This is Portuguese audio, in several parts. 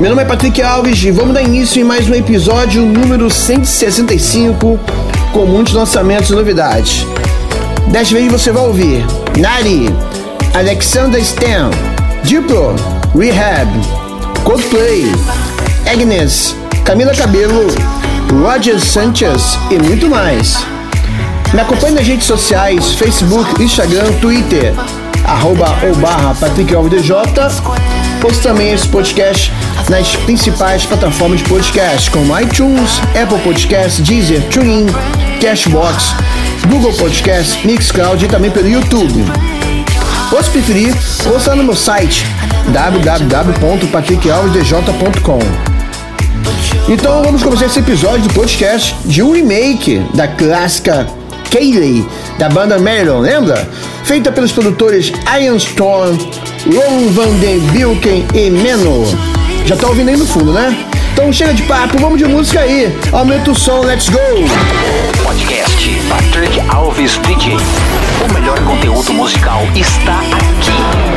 Meu nome é Patrick Alves e vamos dar início em mais um episódio número 165 com muitos lançamentos e novidades. Desta vez você vai ouvir Nari, Alexander Stan, Diplo, Rehab, Coldplay, Agnes, Camila Cabello, Roger Sanchez e muito mais. Me acompanhe nas redes sociais, Facebook, Instagram, Twitter, arroba ou barra Patrick Alves DJ. Ouça também esse podcast nas principais plataformas de podcast, como iTunes, Apple Podcasts, Deezer, TuneIn, Cashbox, Google Podcast, Mixcloud e também pelo YouTube. Ou se preferir, ouça no meu site www.patrickalvesdj.com. Então vamos começar esse episódio do podcast de um remake da clássica Kayleigh, da banda Marilyn, lembra? Feita pelos produtores Ian Storm, Ron Van Den Bilken e Menor. Já tá ouvindo aí no fundo, né? Então chega de papo, vamos de música aí. Aumenta o som, let's go! Podcast Patrick Alves DJ. O melhor conteúdo musical está aqui.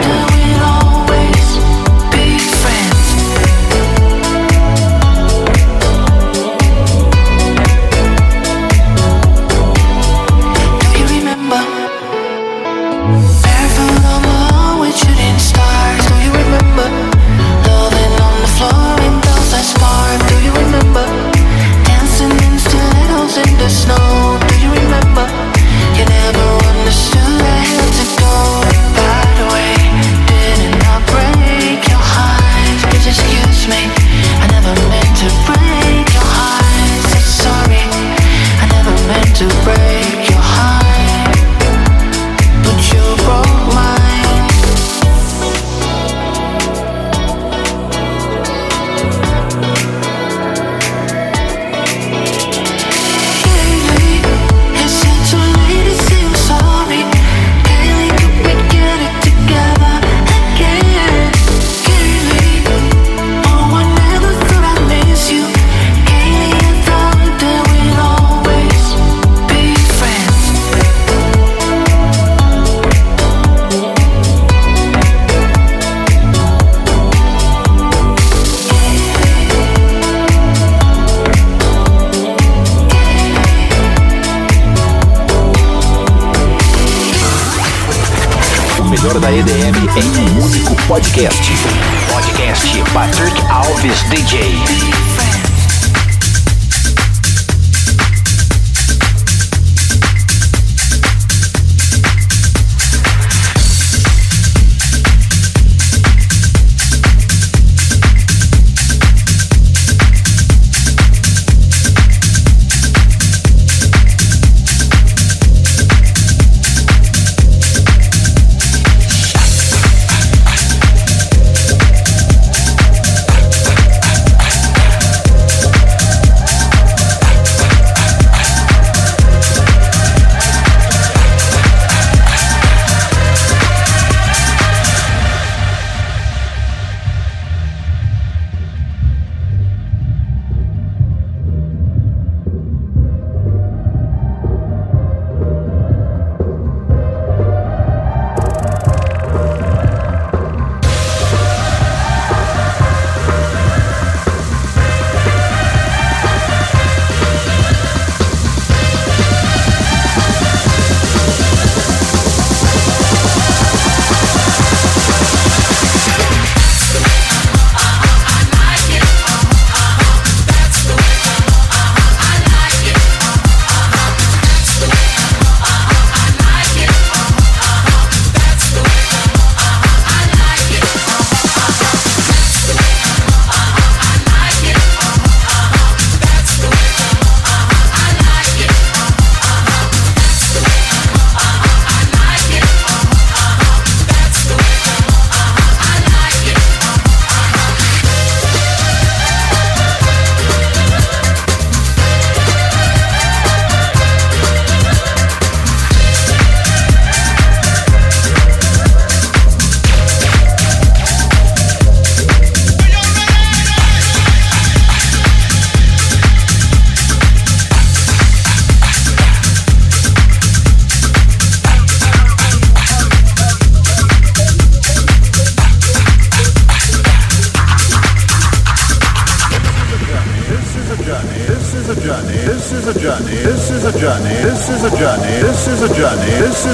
DJ.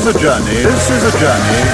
A journey. This is a journey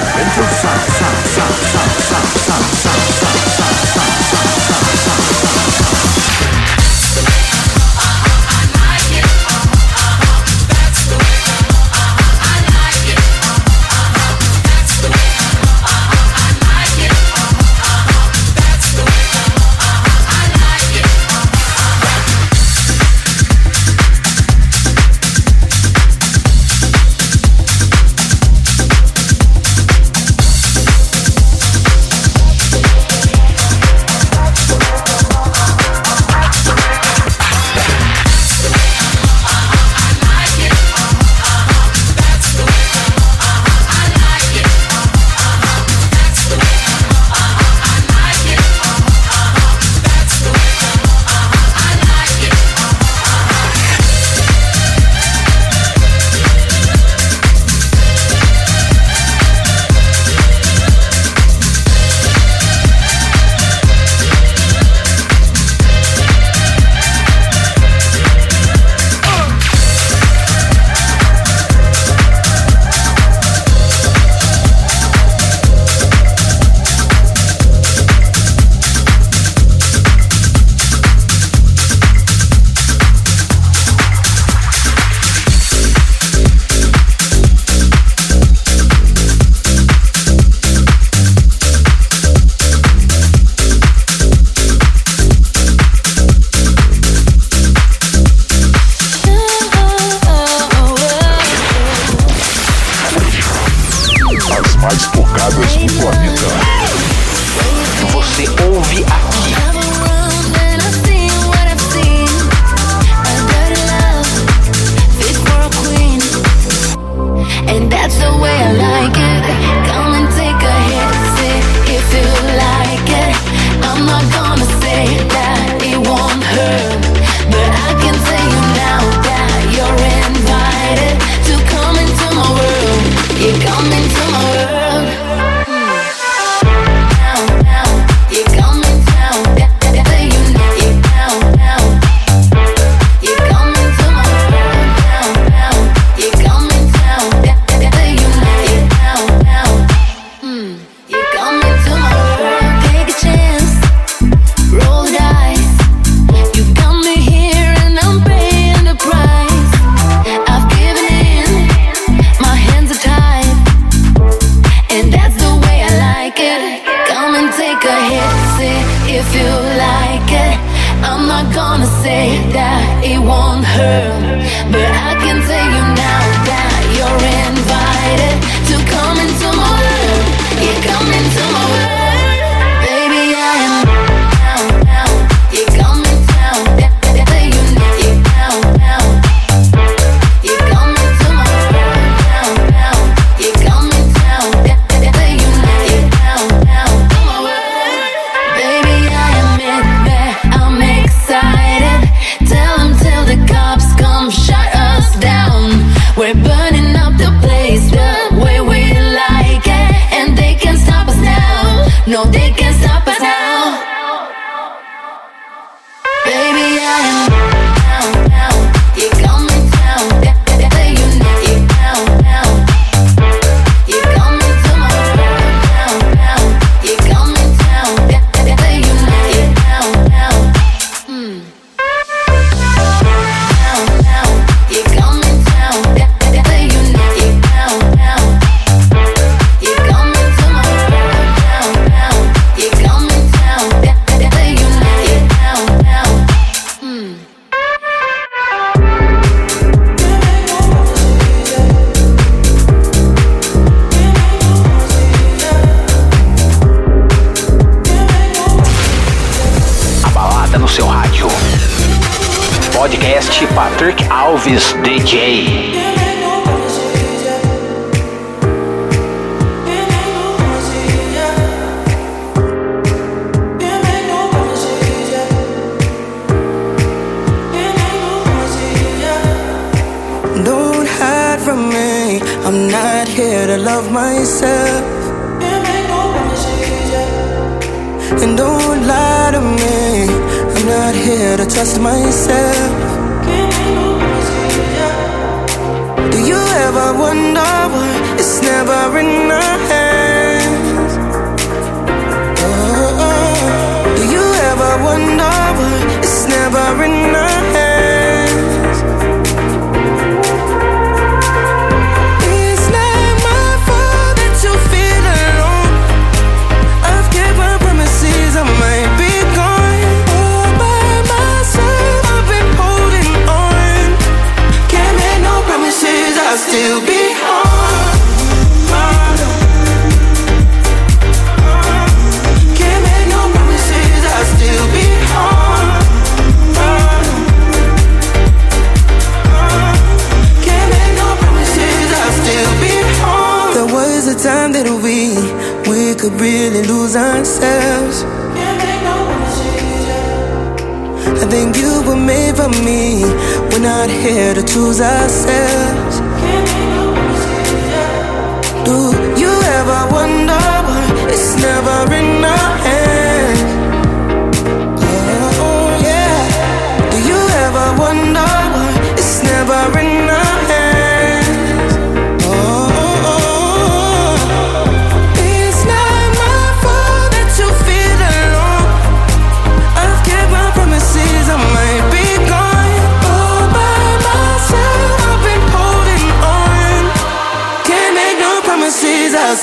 lose ourselves eh.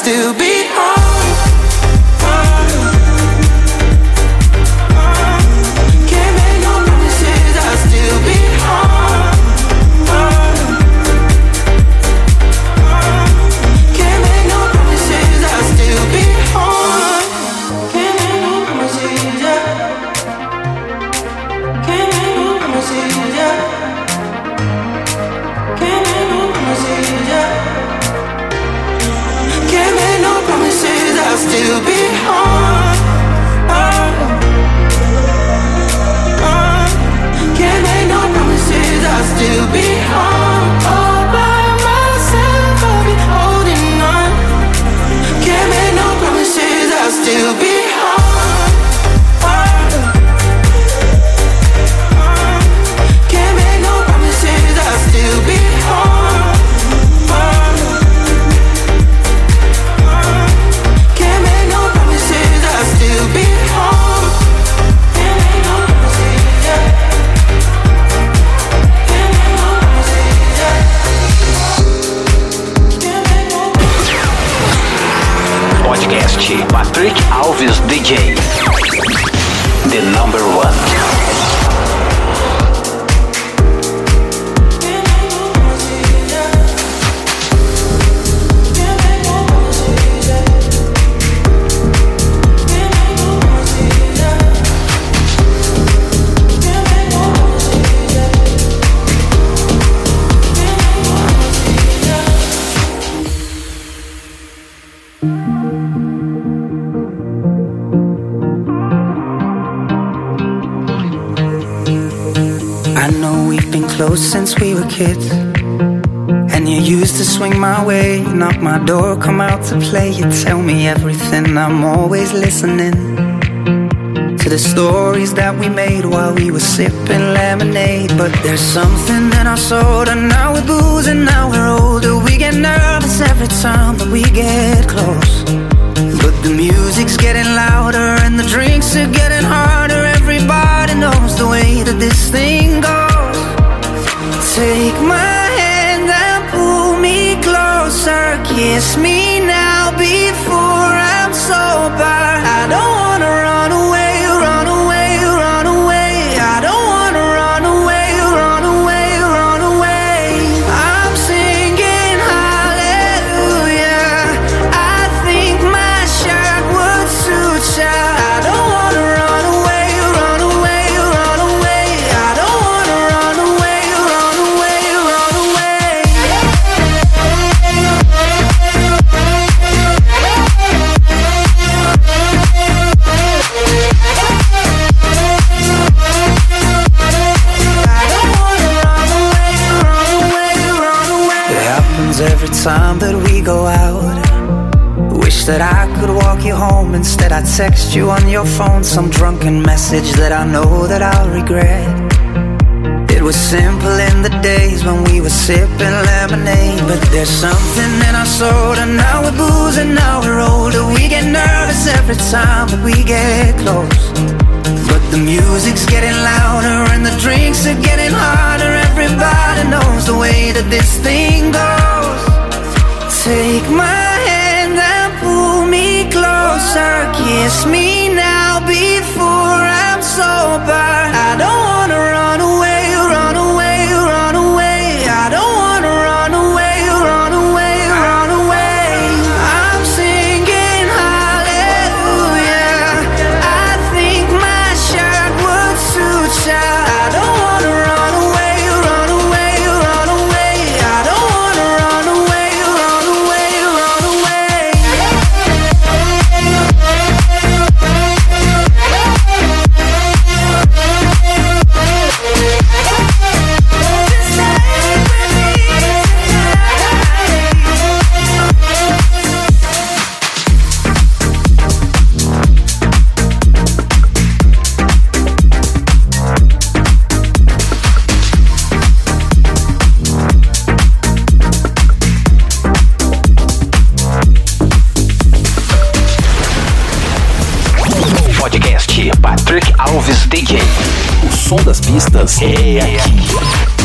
to be kids. And you used to swing my way, knock my door, come out to play. You tell me everything, I'm always listening to the stories that we made while we were sipping lemonade. But there's something in our soul, and now we're and now we're older. We get nervous every time that we get close. But the music's getting louder, and the drinks are getting harder. Everybody knows the way that this thing goes. Take my hand and pull me closer. Kiss me now before I'm sober. I don't wanna run. some drunken message that I know that I'll regret. It was simple in the days when we were sipping lemonade. But there's something in our soul, and now we're boozing, now we're older. We get nervous every time that we get close. But the music's getting louder, and the drinks are getting harder. Everybody knows the way that this thing goes. Take my hand and pull me closer, kiss me now before I'm sober. I don't DJ. O som das pistas é, é aqui.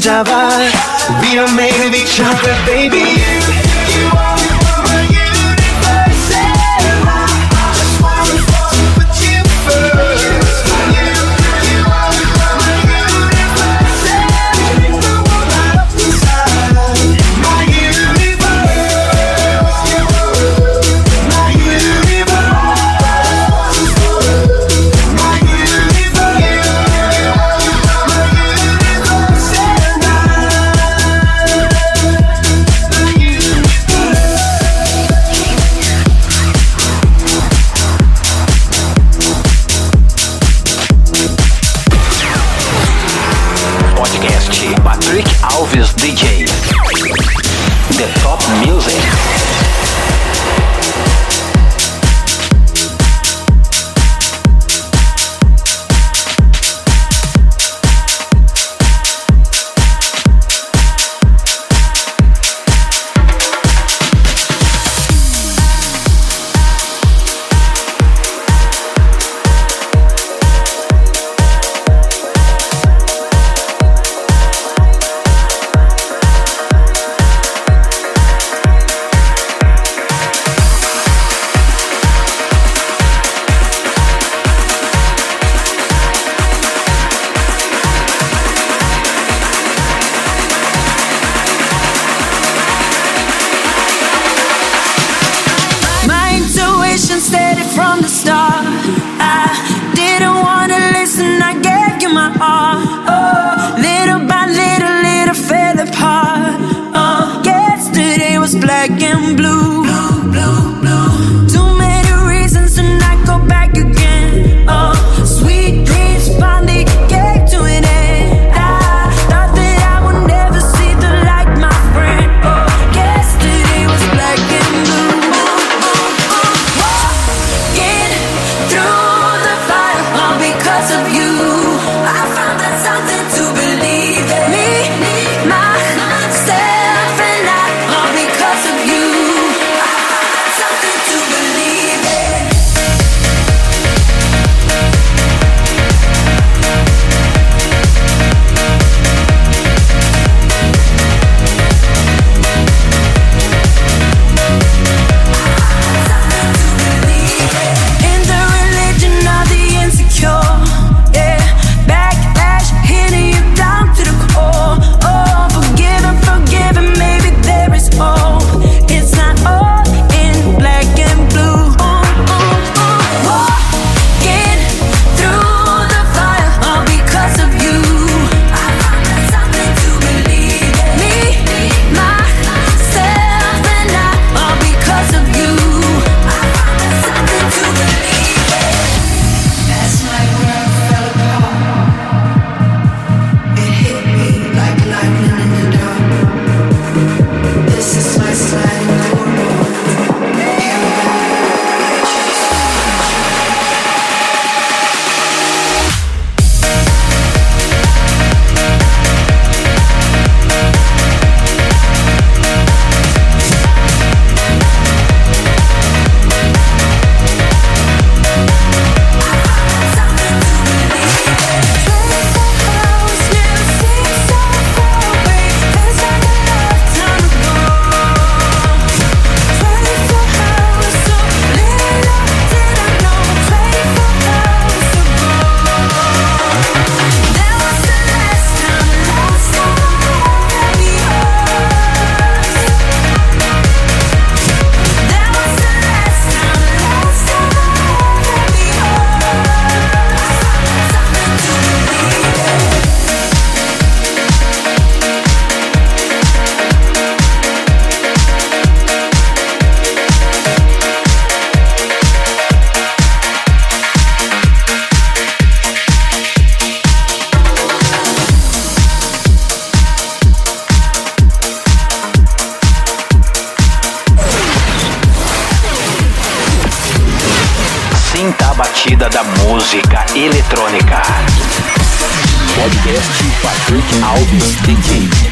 Java. We don't of each other, baby. Eletrônica. Podcast Patrick Alves DJ.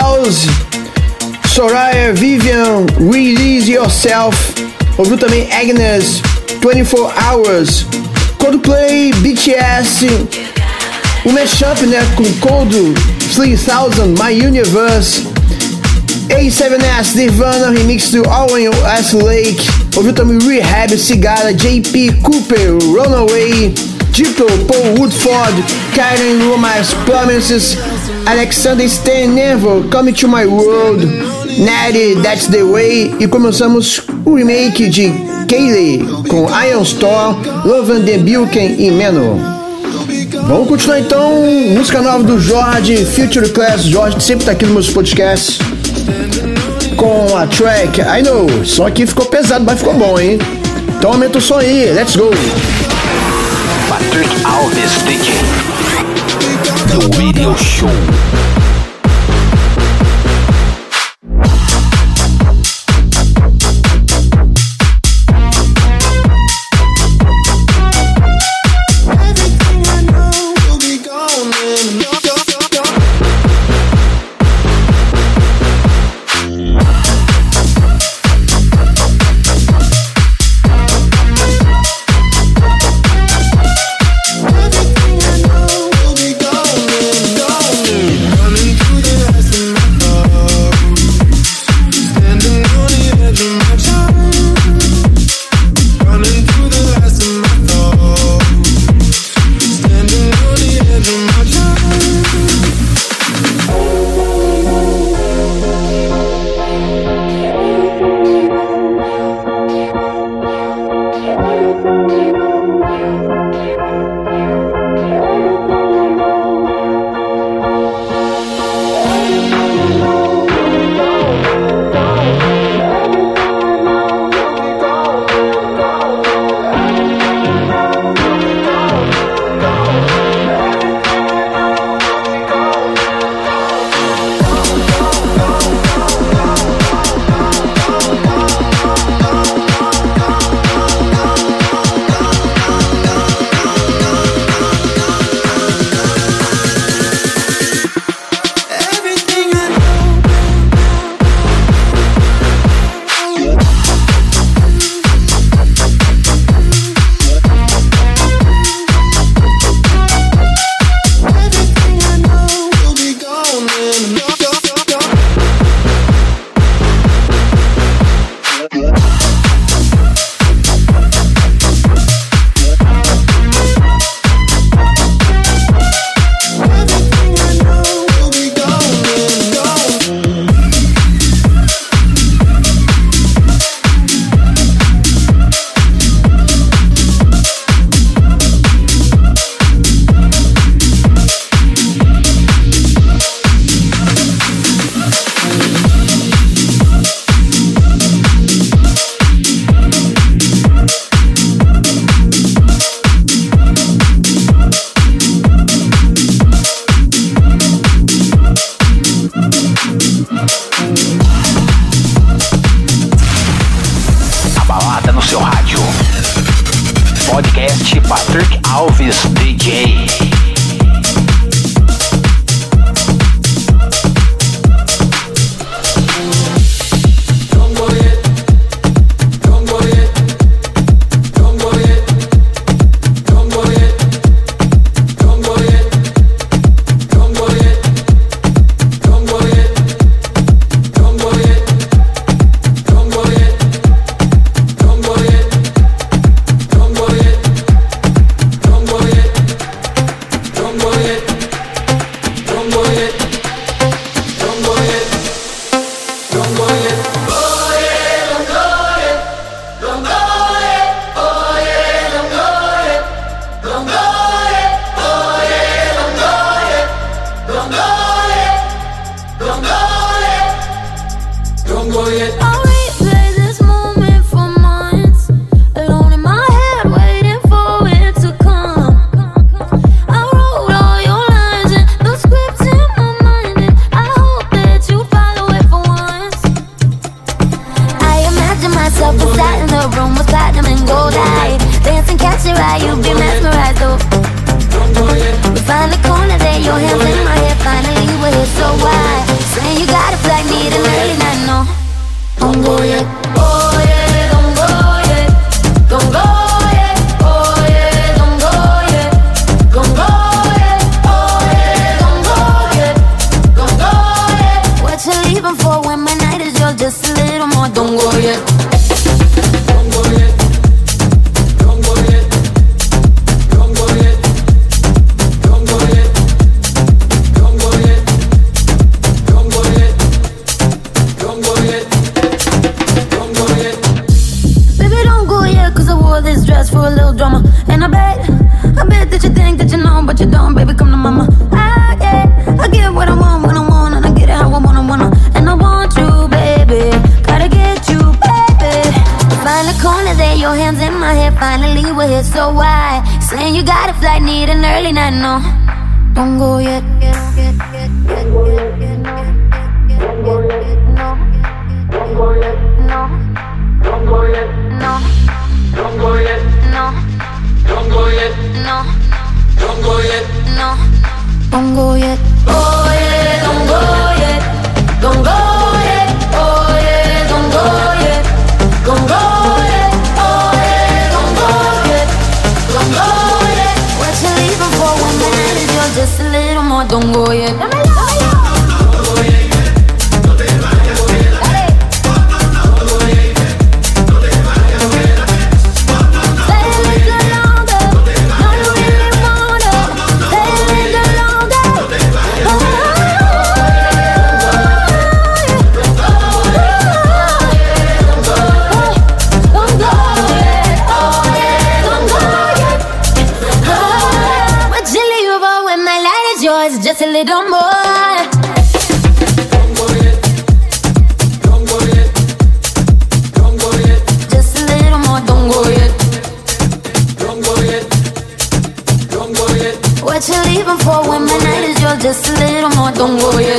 House, Soraya Vivian, Release Yourself. Ouviu também Agnes, 24 Hours, Coldplay, BTS, o mashup né, com Cold 3000, My Universe, A7S, Nirvana, remix do in S. Lake. Ouviu também Rehab, Cigara, JP Cooper, Runaway, Diplo, Paul Woodford, Karen Lomas, Promises, Alexander Stan Neville, Come to My World, Natty, That's the Way. E começamos o remake de Kaylee com Iron Storm, Lovan de Bilken e Meno. Vamos continuar então, música nova do Jorge, Future Class. Jorge que sempre tá aqui nos meus podcasts com a track I Know. Som aqui ficou pesado, mas ficou bom, hein? Então aumenta o som aí, let's go! Patrick Alves DJ. The Radio Show. your hands in my head, finally we're so high. Saying you gotta fly, need an early night, no. Don't go yet. Don't go yet. No. Don't go yet. No. Don't go yet. No. Don't go yet. No. Don't go yet. No. Don't go yet. Oh yeah. don't go yet. 懂我也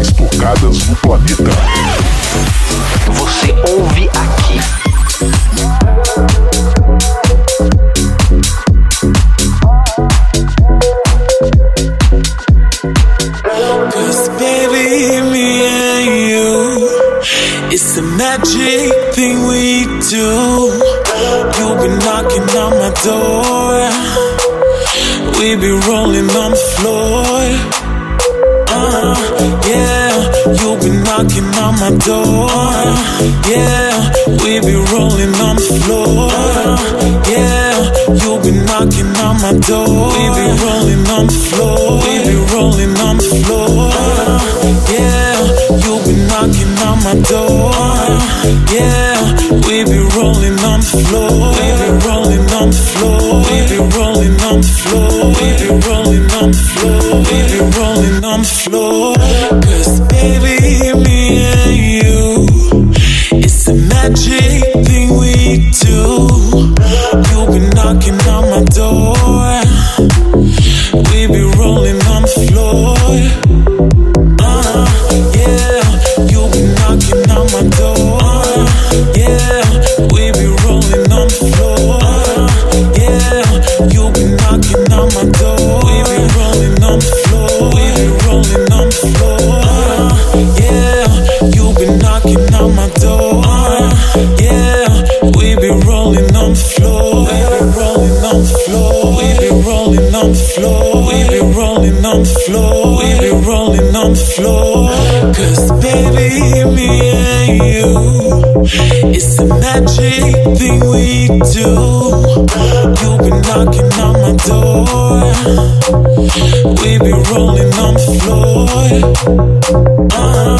Do planeta. Você ouve aqui. Cause baby, me and you, it's a magic thing we do. You've been knocking on my door, we be rolling on the floor. Been knocking on my door. Yeah, we be rolling on the floor. Yeah, you've been knocking on my door. We be rolling on the floor. We be rolling on the floor. Yeah, you've been knocking on my door. Yeah, we be rolling on the floor. We be rolling on the floor. We be rolling on the floor. We be rolling on the floor. We be rolling on the floor. Cause baby, me and you, it's a magic knocking on my door. We be rolling on the floor. Uh,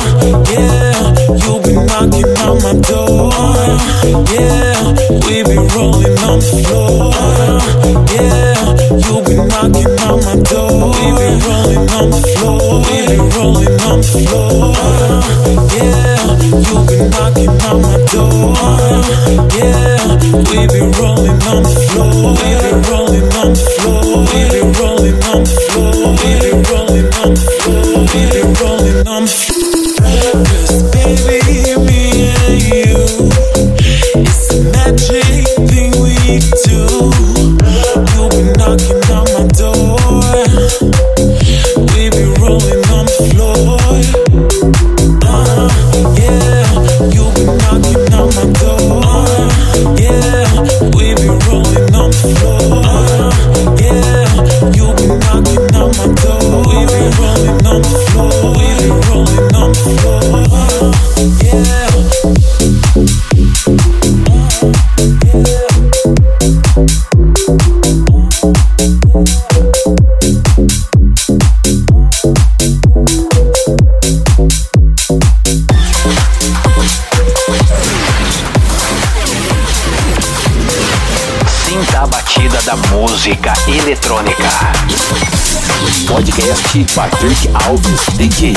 yeah, you've been knocking on my door. Yeah, we be rolling on the floor. Yeah, you've been knocking on my door. We be rolling on the floor. We be rolling on the floor. Yeah, you've been knocking on my door. Yeah, we be rolling on the floor. We be rolling música eletrônica. Podcast Patrick Alves DJ.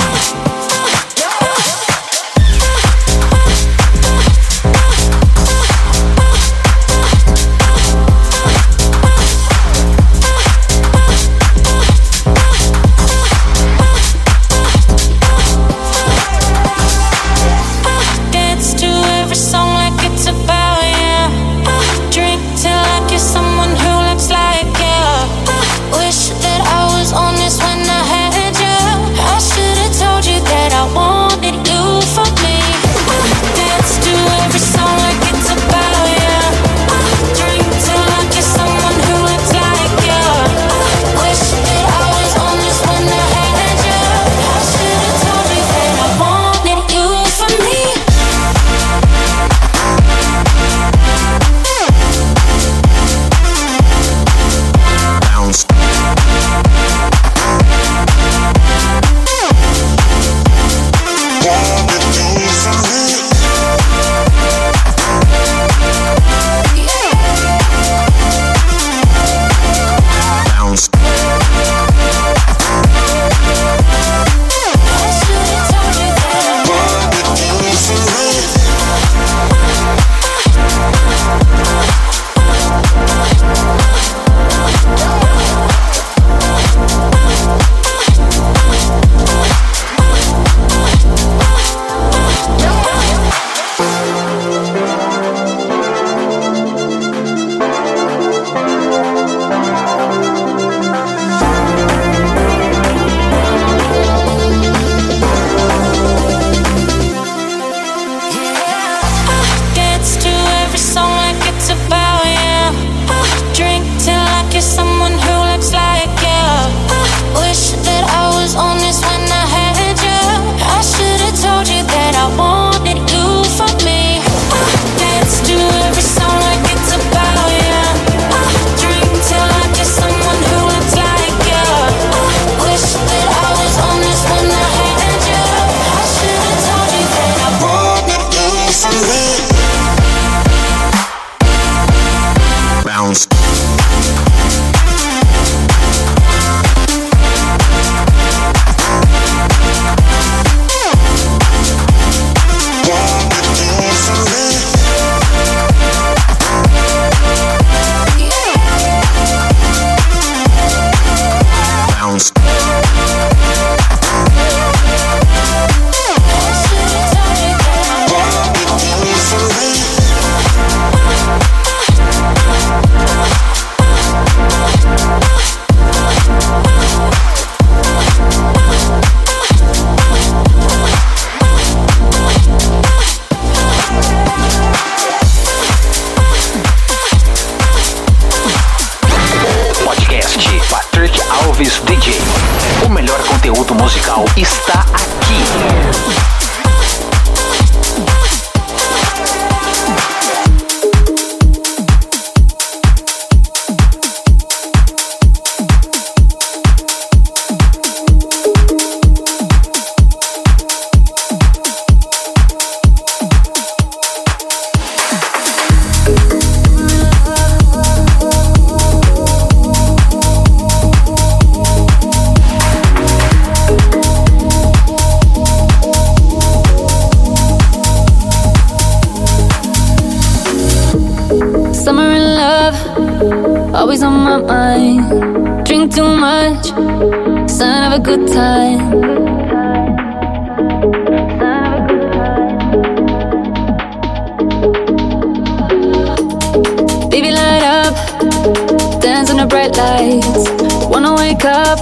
Wanna wake up,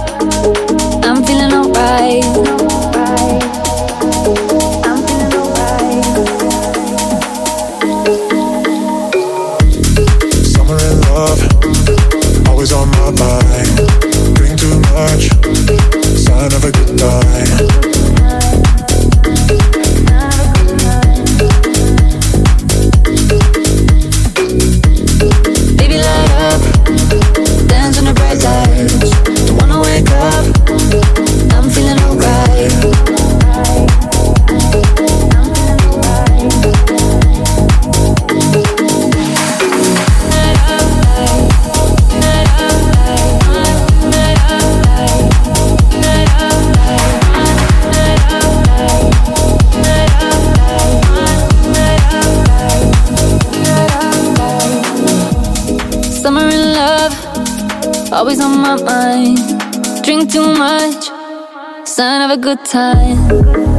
I'm feeling alright. have a good time.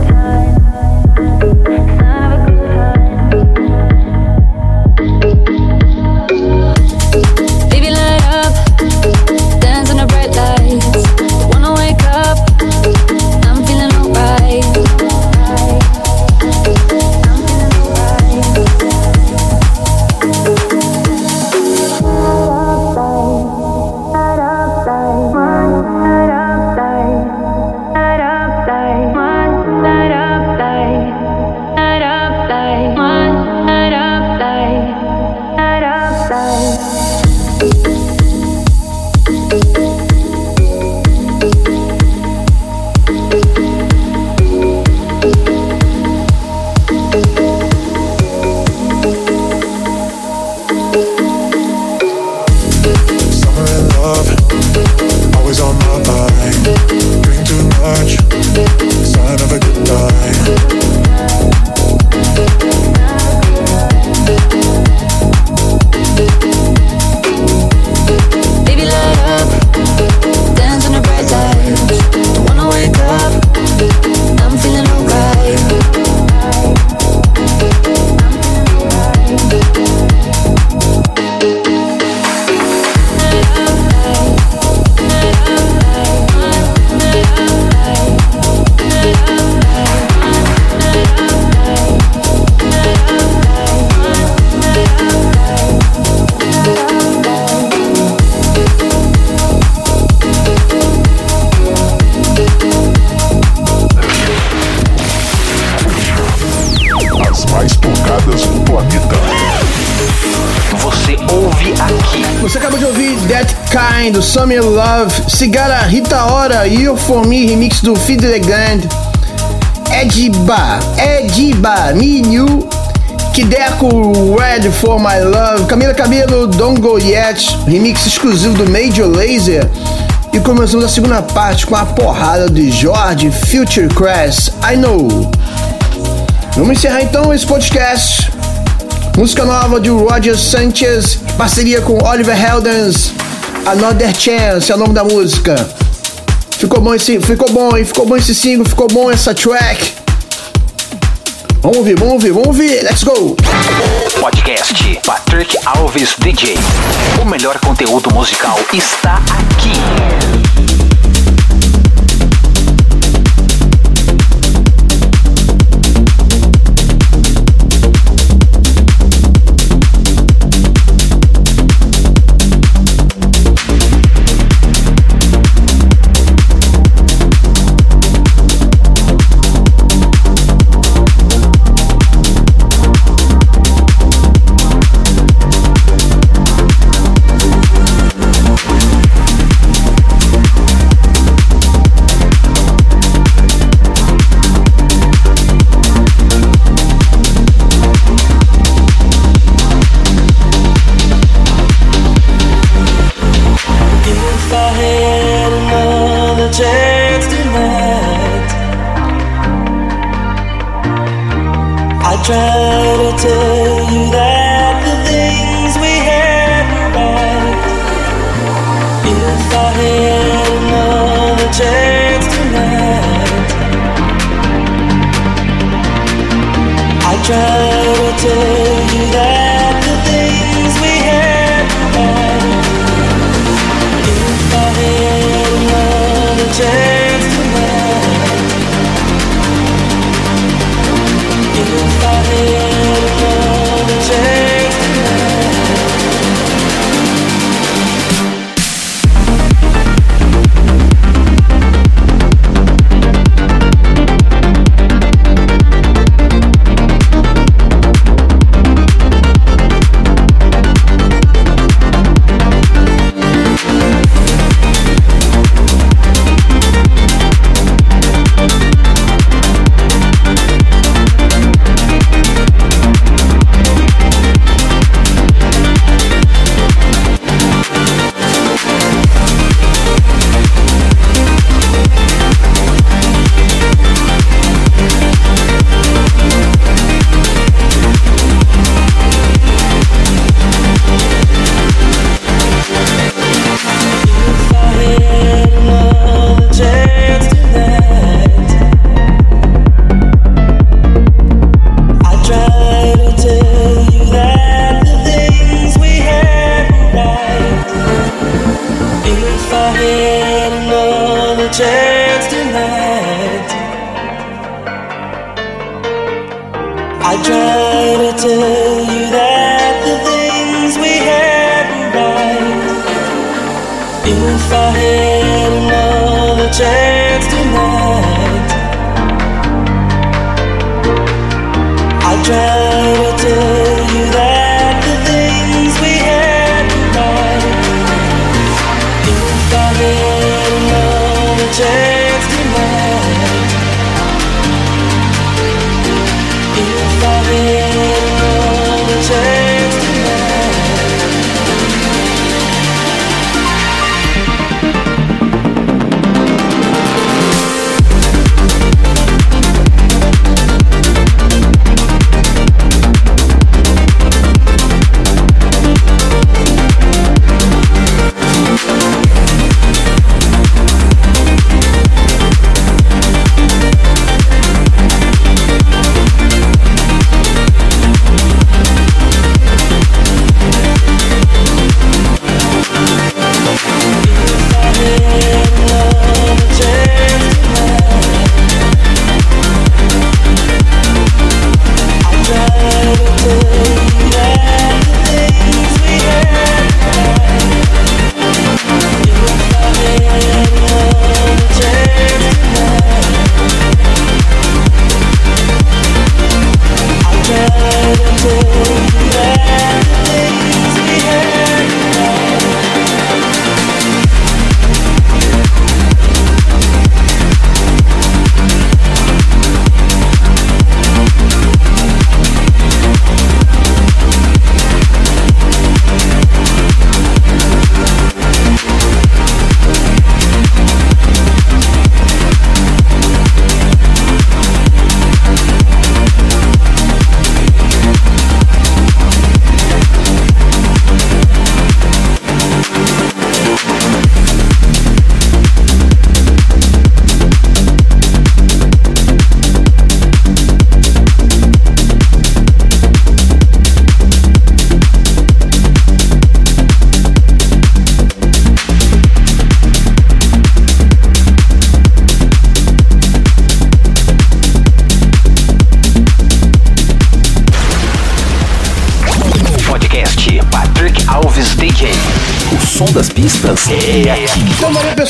do Summer Love, Cigara Rita Ora e Your For Me remix do Fiddle Grand, Ediba, Ediba, Me New, Kideco Red For My Love, Camila Cabelo, Don't Go Yet, remix exclusivo do Major Laser. E começamos a segunda parte com a porrada de Jorge Future Crash, I Know. Vamos encerrar então esse podcast. Música nova de Roger Sanchez, parceria com Oliver Heldens. Another Chance é o nome da música. Ficou bom esse, ficou bom, hein? Ficou bom esse single, ficou bom essa track. Vamos ouvir, vamos ouvir, vamos ouvir, let's go! Podcast Patrick Alves DJ. O melhor conteúdo musical está aqui.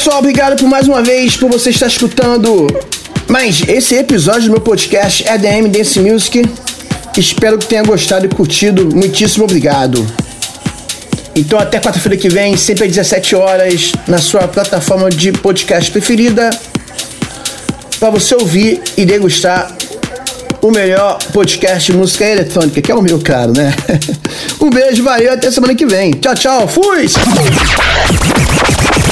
Pessoal, obrigado por mais uma vez por você estar escutando. Mas esse episódio do meu podcast é EDM Dance Music. Espero que tenha gostado e curtido. Muitíssimo obrigado. Então até quarta-feira que vem, sempre às 17 horas, na sua plataforma de podcast preferida, para você ouvir e degustar o melhor podcast de música eletrônica, que é o meu, claro, né? Um beijo, valeu, até semana que vem. Tchau, tchau, fui!